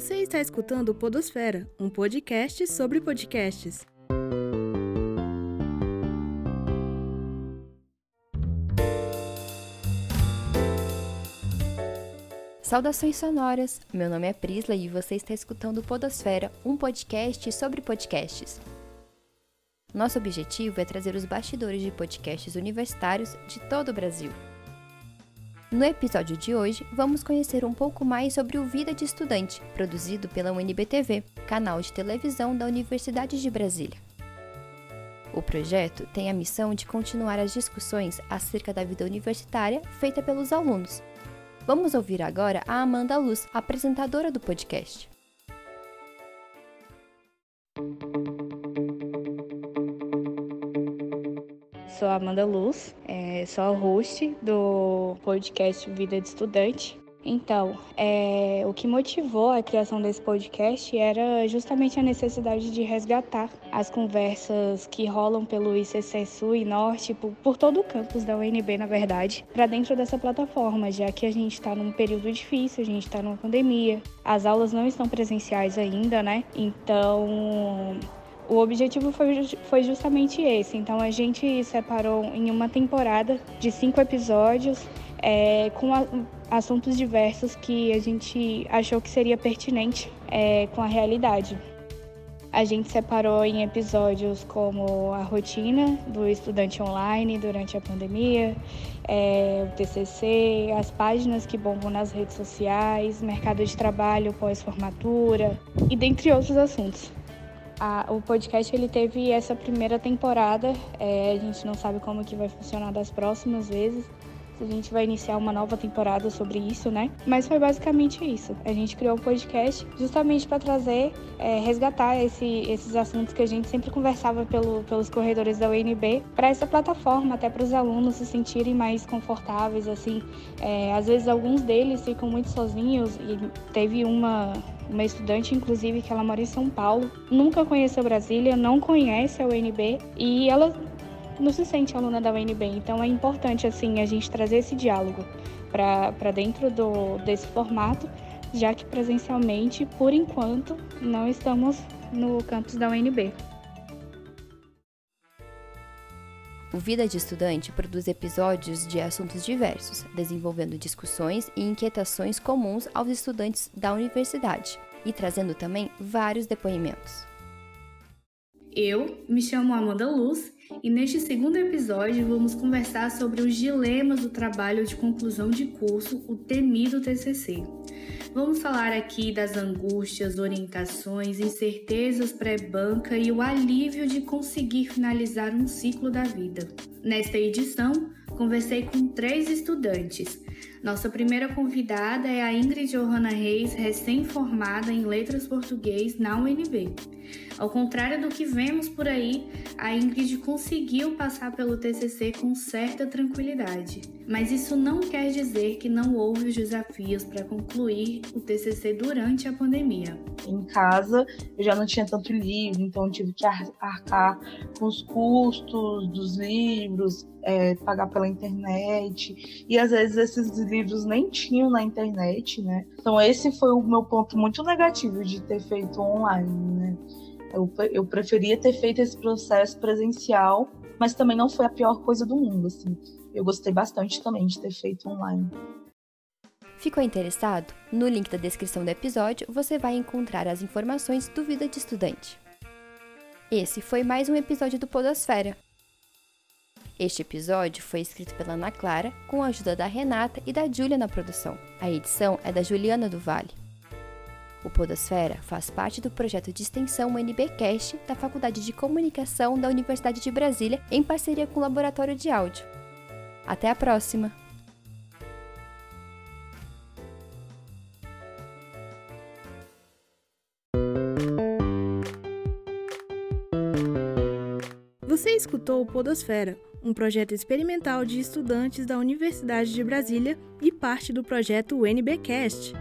Você está escutando Podosfera, um podcast sobre podcasts. Saudações sonoras! Meu nome é Prisla e você está escutando Podosfera, um podcast sobre podcasts. Nosso objetivo é trazer os bastidores de podcasts universitários de todo o Brasil. No episódio de hoje, vamos conhecer um pouco mais sobre o Vida de Estudante, produzido pela UNBTV, canal de televisão da Universidade de Brasília. O projeto tem a missão de continuar as discussões acerca da vida universitária feita pelos alunos. Vamos ouvir agora a Amanda Luz, apresentadora do podcast. Sou Amanda Luz, é, sou a host do podcast Vida de Estudante. Então, é, o que motivou a criação desse podcast era justamente a necessidade de resgatar as conversas que rolam pelo ICC Sul e Norte, por, por todo o campus da UNB, na verdade, para dentro dessa plataforma, já que a gente está num período difícil, a gente está numa pandemia, as aulas não estão presenciais ainda, né? Então, o objetivo foi, foi justamente esse. Então a gente separou em uma temporada de cinco episódios é, com a, assuntos diversos que a gente achou que seria pertinente é, com a realidade. A gente separou em episódios como a rotina do estudante online durante a pandemia, é, o TCC, as páginas que bombam nas redes sociais, mercado de trabalho pós-formatura e dentre outros assuntos. A, o podcast ele teve essa primeira temporada, é, a gente não sabe como que vai funcionar das próximas vezes, a gente vai iniciar uma nova temporada sobre isso, né? Mas foi basicamente isso. A gente criou um podcast justamente para trazer, é, resgatar esse, esses assuntos que a gente sempre conversava pelo, pelos corredores da UNB para essa plataforma, até para os alunos se sentirem mais confortáveis, assim. É, às vezes alguns deles ficam muito sozinhos e teve uma uma estudante, inclusive, que ela mora em São Paulo, nunca conheceu Brasília, não conhece a UNB e ela não se sente aluna da UNB. Então é importante assim a gente trazer esse diálogo para dentro do, desse formato, já que presencialmente, por enquanto, não estamos no campus da UNB. O Vida de Estudante produz episódios de assuntos diversos, desenvolvendo discussões e inquietações comuns aos estudantes da universidade e trazendo também vários depoimentos. Eu me chamo Amanda Luz e neste segundo episódio vamos conversar sobre os dilemas do trabalho de conclusão de curso, o temido TCC. Vamos falar aqui das angústias, orientações, incertezas pré-banca e o alívio de conseguir finalizar um ciclo da vida. Nesta edição, conversei com três estudantes. Nossa primeira convidada é a Ingrid Johanna Reis, recém-formada em Letras Português na UNB. Ao contrário do que vemos por aí, a Ingrid conseguiu passar pelo TCC com certa tranquilidade. Mas isso não quer dizer que não houve os desafios para concluir o TCC durante a pandemia. Em casa, eu já não tinha tanto livro, então tive que arcar com os custos dos livros, é, pagar pela internet. E às vezes esses livros nem tinham na internet, né? Então esse foi o meu ponto muito negativo de ter feito online, né? Eu, eu preferia ter feito esse processo presencial, mas também não foi a pior coisa do mundo, assim. Eu gostei bastante também de ter feito online. Ficou interessado? No link da descrição do episódio você vai encontrar as informações do Vida de Estudante. Esse foi mais um episódio do Podosfera. Este episódio foi escrito pela Ana Clara, com a ajuda da Renata e da Júlia na produção. A edição é da Juliana do Vale. O Podosfera faz parte do projeto de extensão UNBcast da Faculdade de Comunicação da Universidade de Brasília, em parceria com o Laboratório de Áudio. Até a próxima! Você escutou o Podosfera, um projeto experimental de estudantes da Universidade de Brasília e parte do projeto UNBcast.